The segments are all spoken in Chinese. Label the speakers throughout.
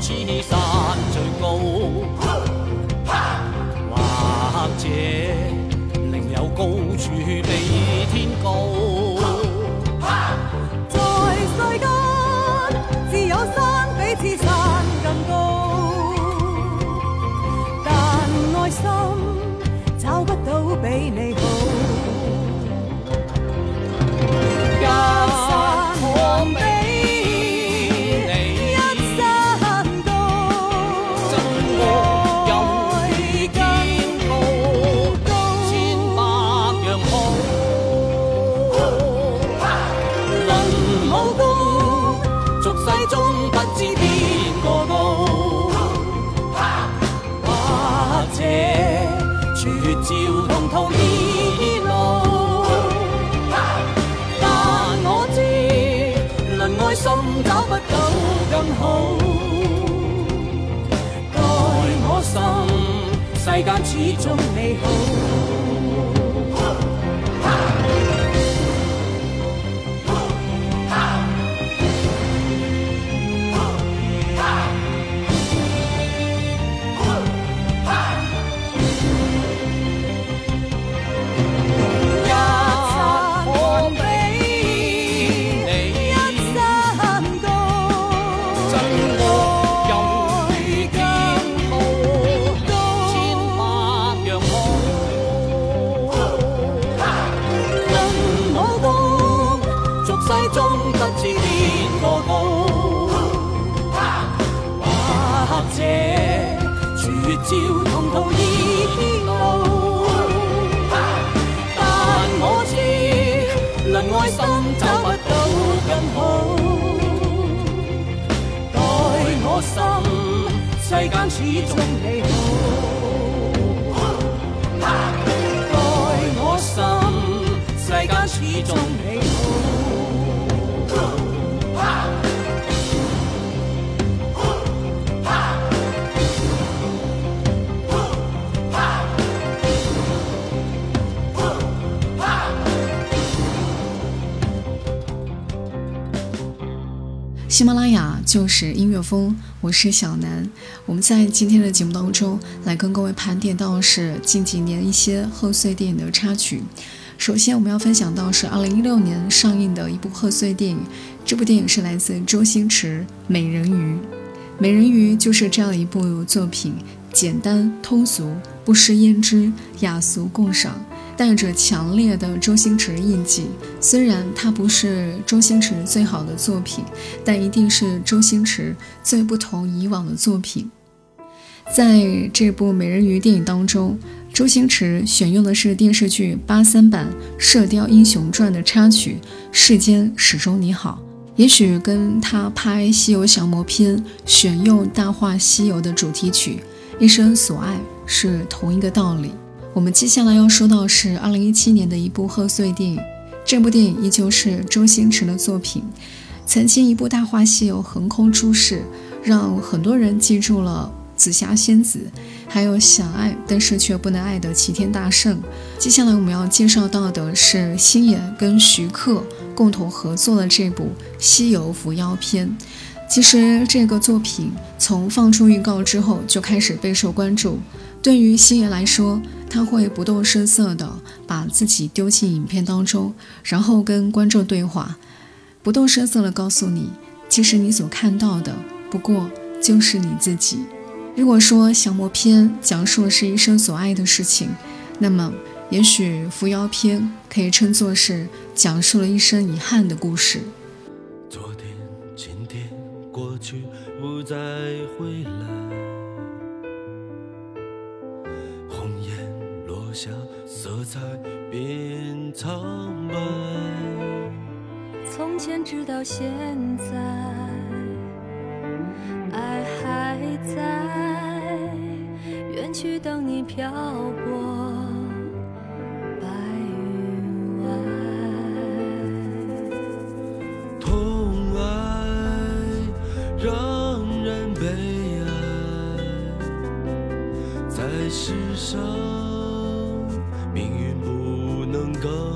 Speaker 1: 此山最高。岁月照同途易路。但我知，论爱心找不到更好。待我心，世间始终美好。世间始终美好，待我心，世间始终
Speaker 2: 喜马拉雅就是音乐风，我是小南。我们在今天的节目当中来跟各位盘点到是近几年一些贺岁电影的插曲。首先我们要分享到是2016年上映的一部贺岁电影，这部电影是来自周星驰《美人鱼》。《美人鱼》就是这样一部作品，简单通俗，不失胭脂，雅俗共赏。带着强烈的周星驰印记，虽然它不是周星驰最好的作品，但一定是周星驰最不同以往的作品。在这部《美人鱼》电影当中，周星驰选用的是电视剧八三版《射雕英雄传》的插曲《世间始终你好》，也许跟他拍《西游降魔篇》选用《大话西游》的主题曲《一生所爱》是同一个道理。我们接下来要说到是二零一七年的一部贺岁电影，这部电影依旧是周星驰的作品。曾经一部《大话西游》横空出世，让很多人记住了紫霞仙子，还有想爱但是却不能爱的齐天大圣。接下来我们要介绍到的是星爷跟徐克共同合作的这部《西游伏妖篇》。其实这个作品从放出预告之后就开始备受关注。对于星爷来说，他会不动声色地把自己丢进影片当中，然后跟观众对话，不动声色地告诉你，其实你所看到的不过就是你自己。如果说降魔篇讲述的是一生所爱的事情，那么也许伏妖篇可以称作是讲述了一生遗憾的故事。
Speaker 3: 昨天、今天、过去，不再回来。下，色彩变苍白。
Speaker 4: 从前直到现在，爱还在，远去等你漂泊。
Speaker 5: 命运不能更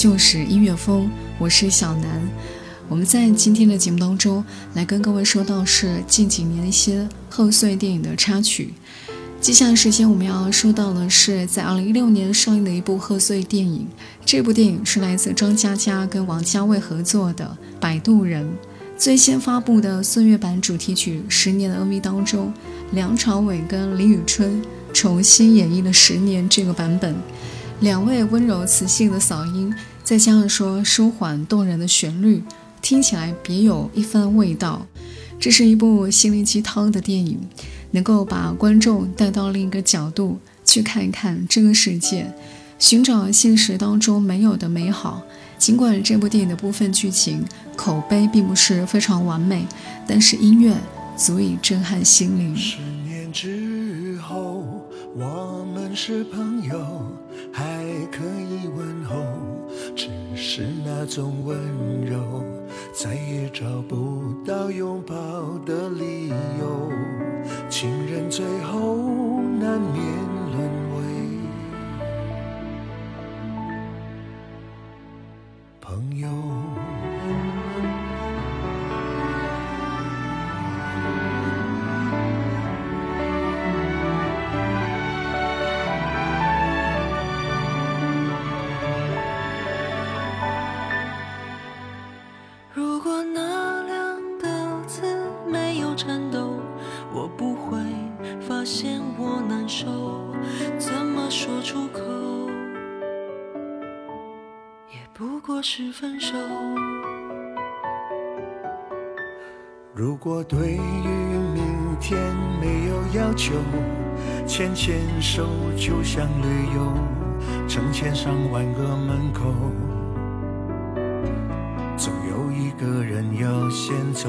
Speaker 5: 就是音乐风，我是小南。我们在今天的节目当中来跟各位说到是近几年一些贺岁电影的插曲。接下来时间我们要说到的是在二零一六年上映的一部贺岁电影，这部电影是来自张嘉佳跟王家卫合作的《摆渡人》。最先发布的岁月版主题曲《十年》的 MV 当中，梁朝伟跟李宇春重新演绎了《十年》这个版本。两位温柔磁性的嗓音，再加上说舒缓动人的旋律，听起来别有一番味道。这是一部心灵鸡汤的电影，能够把观众带到另一个角度去看一看这个世界，寻找现实当中没有的美好。尽管这部电影的部分剧情口碑并不是非常完美，但是音乐足以震撼心灵。
Speaker 6: 十年之后，我们是朋友。还可以问候，只是那种温柔再也找不到拥抱的理由。情人最后难免说出口，也不过是分手。如果对于明天没有要求，牵牵手就像旅游，成千上万个门口，总有一个人要先走。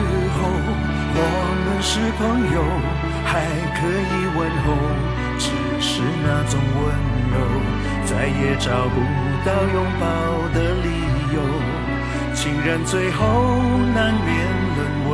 Speaker 6: 朋友，还可以问候，只是那种温柔，再也找不到拥抱的理由。情人最后难免沦为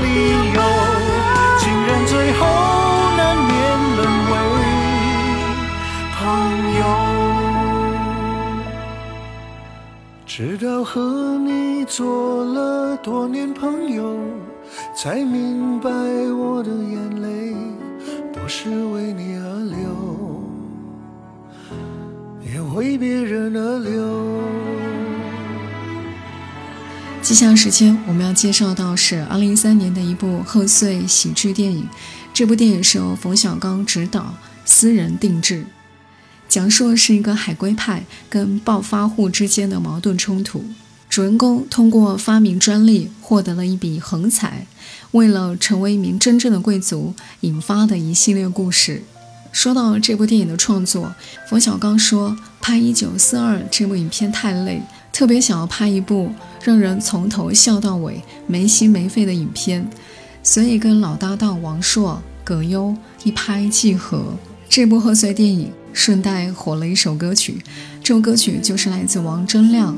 Speaker 6: 才明白我的眼泪不是为你而流，也为别人而流。
Speaker 2: 接下来时间我们要介绍到是二零一三年的一部贺岁喜剧电影，这部电影是由冯小刚执导，私人定制，讲述的是一个海归派跟暴发户之间的矛盾冲突。主人公通过发明专利获得了一笔横财，为了成为一名真正的贵族，引发的一系列故事。说到这部电影的创作，冯小刚说拍《一九四二》这部影片太累，特别想要拍一部让人从头笑到尾、没心没肺的影片，所以跟老搭档王朔、葛优一拍即合。这部贺岁电影顺带火了一首歌曲，这首歌曲就是来自王铮亮，《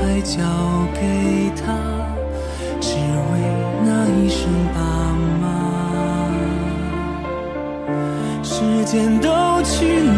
Speaker 7: 爱交给他，只为那一声爸妈。时间都去哪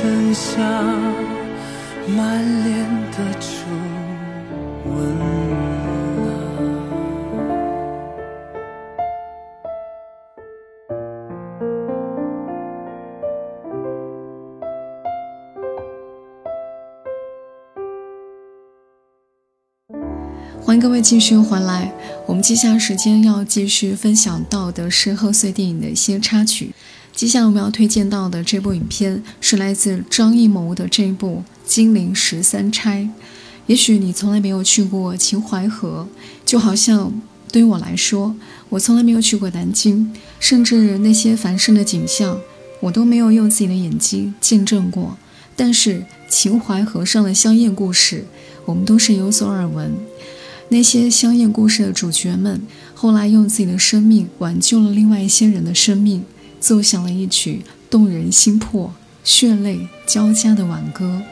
Speaker 7: 剩下满脸的皱纹了。
Speaker 2: 欢迎各位继续回来。我们接下来时间要继续分享到的是贺岁电影的一些插曲。接下来我们要推荐到的这部影片是来自张艺谋的这一部《金陵十三钗》。也许你从来没有去过秦淮河，就好像对于我来说，我从来没有去过南京，甚至那些繁盛的景象，我都没有用自己的眼睛见证过。但是秦淮河上的香艳故事，我们都是有所耳闻。那些香艳故事的主角们，后来用自己的生命挽救了另外一些人的生命，奏响了一曲动人心魄、血泪交加的挽歌。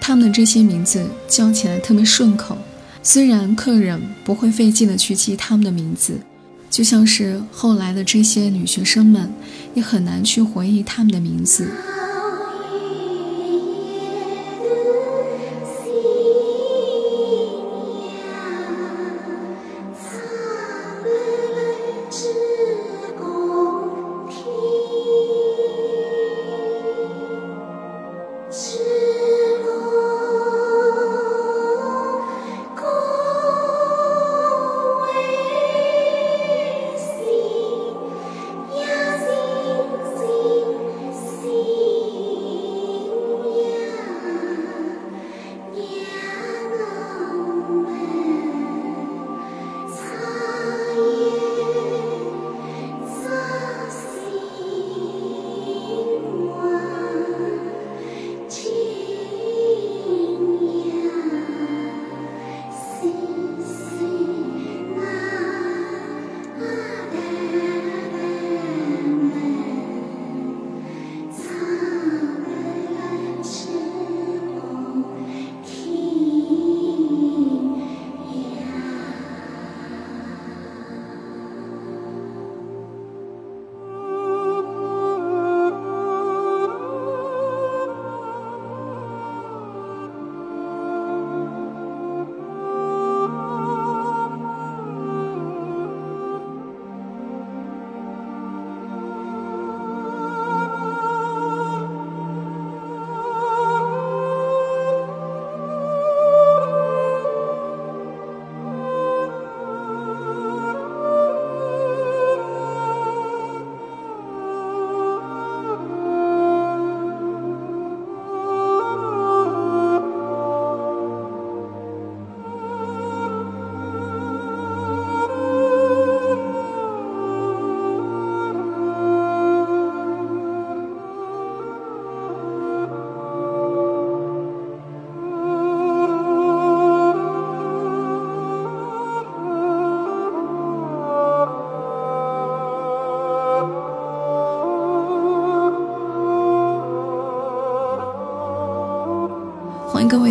Speaker 2: 他们的这些名字叫起来特别顺口，虽然客人不会费劲的去记他们的名字，就像是后来的这些女学生们，也很难去回忆他们的名字。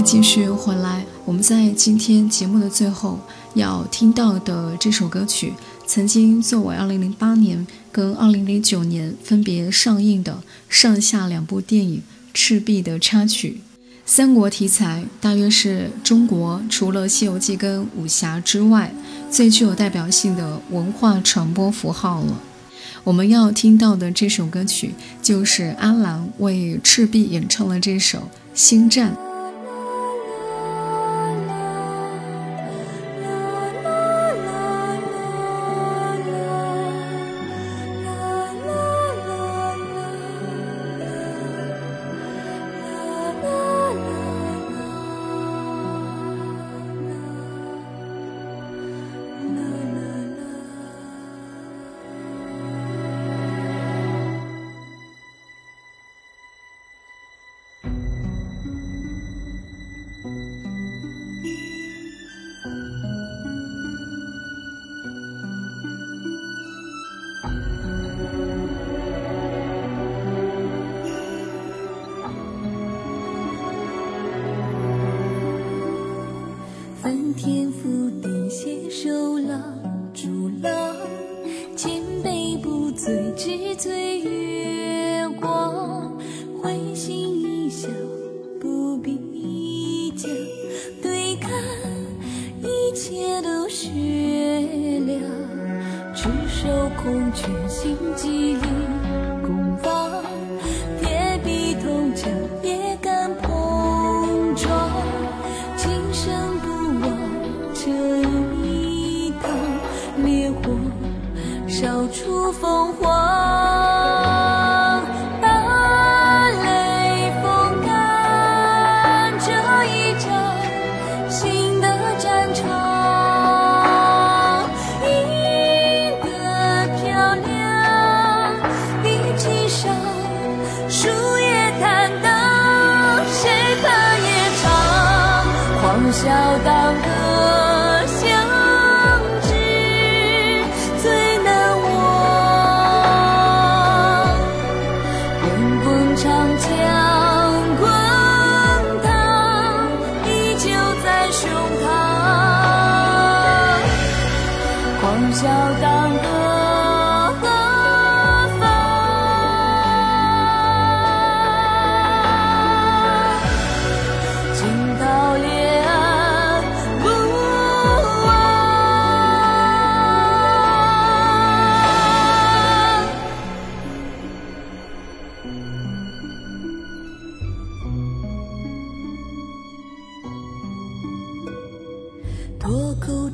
Speaker 2: 继续回来。我们在今天节目的最后要听到的这首歌曲，曾经作为2008年跟2009年分别上映的上下两部电影《赤壁》的插曲。三国题材大约是中国除了《西游记》跟武侠之外，最具有代表性的文化传播符号了。我们要听到的这首歌曲，就是阿兰为《赤壁》演唱的这首《星战》。
Speaker 5: 付地携手老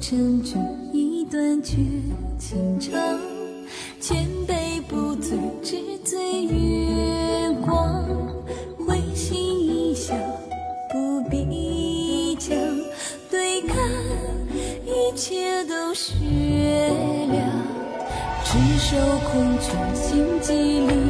Speaker 5: 成全一段绝情长，千杯不醉，只醉月光。会心一笑，不必讲，对看一切都雪亮，执手空拳，心机里。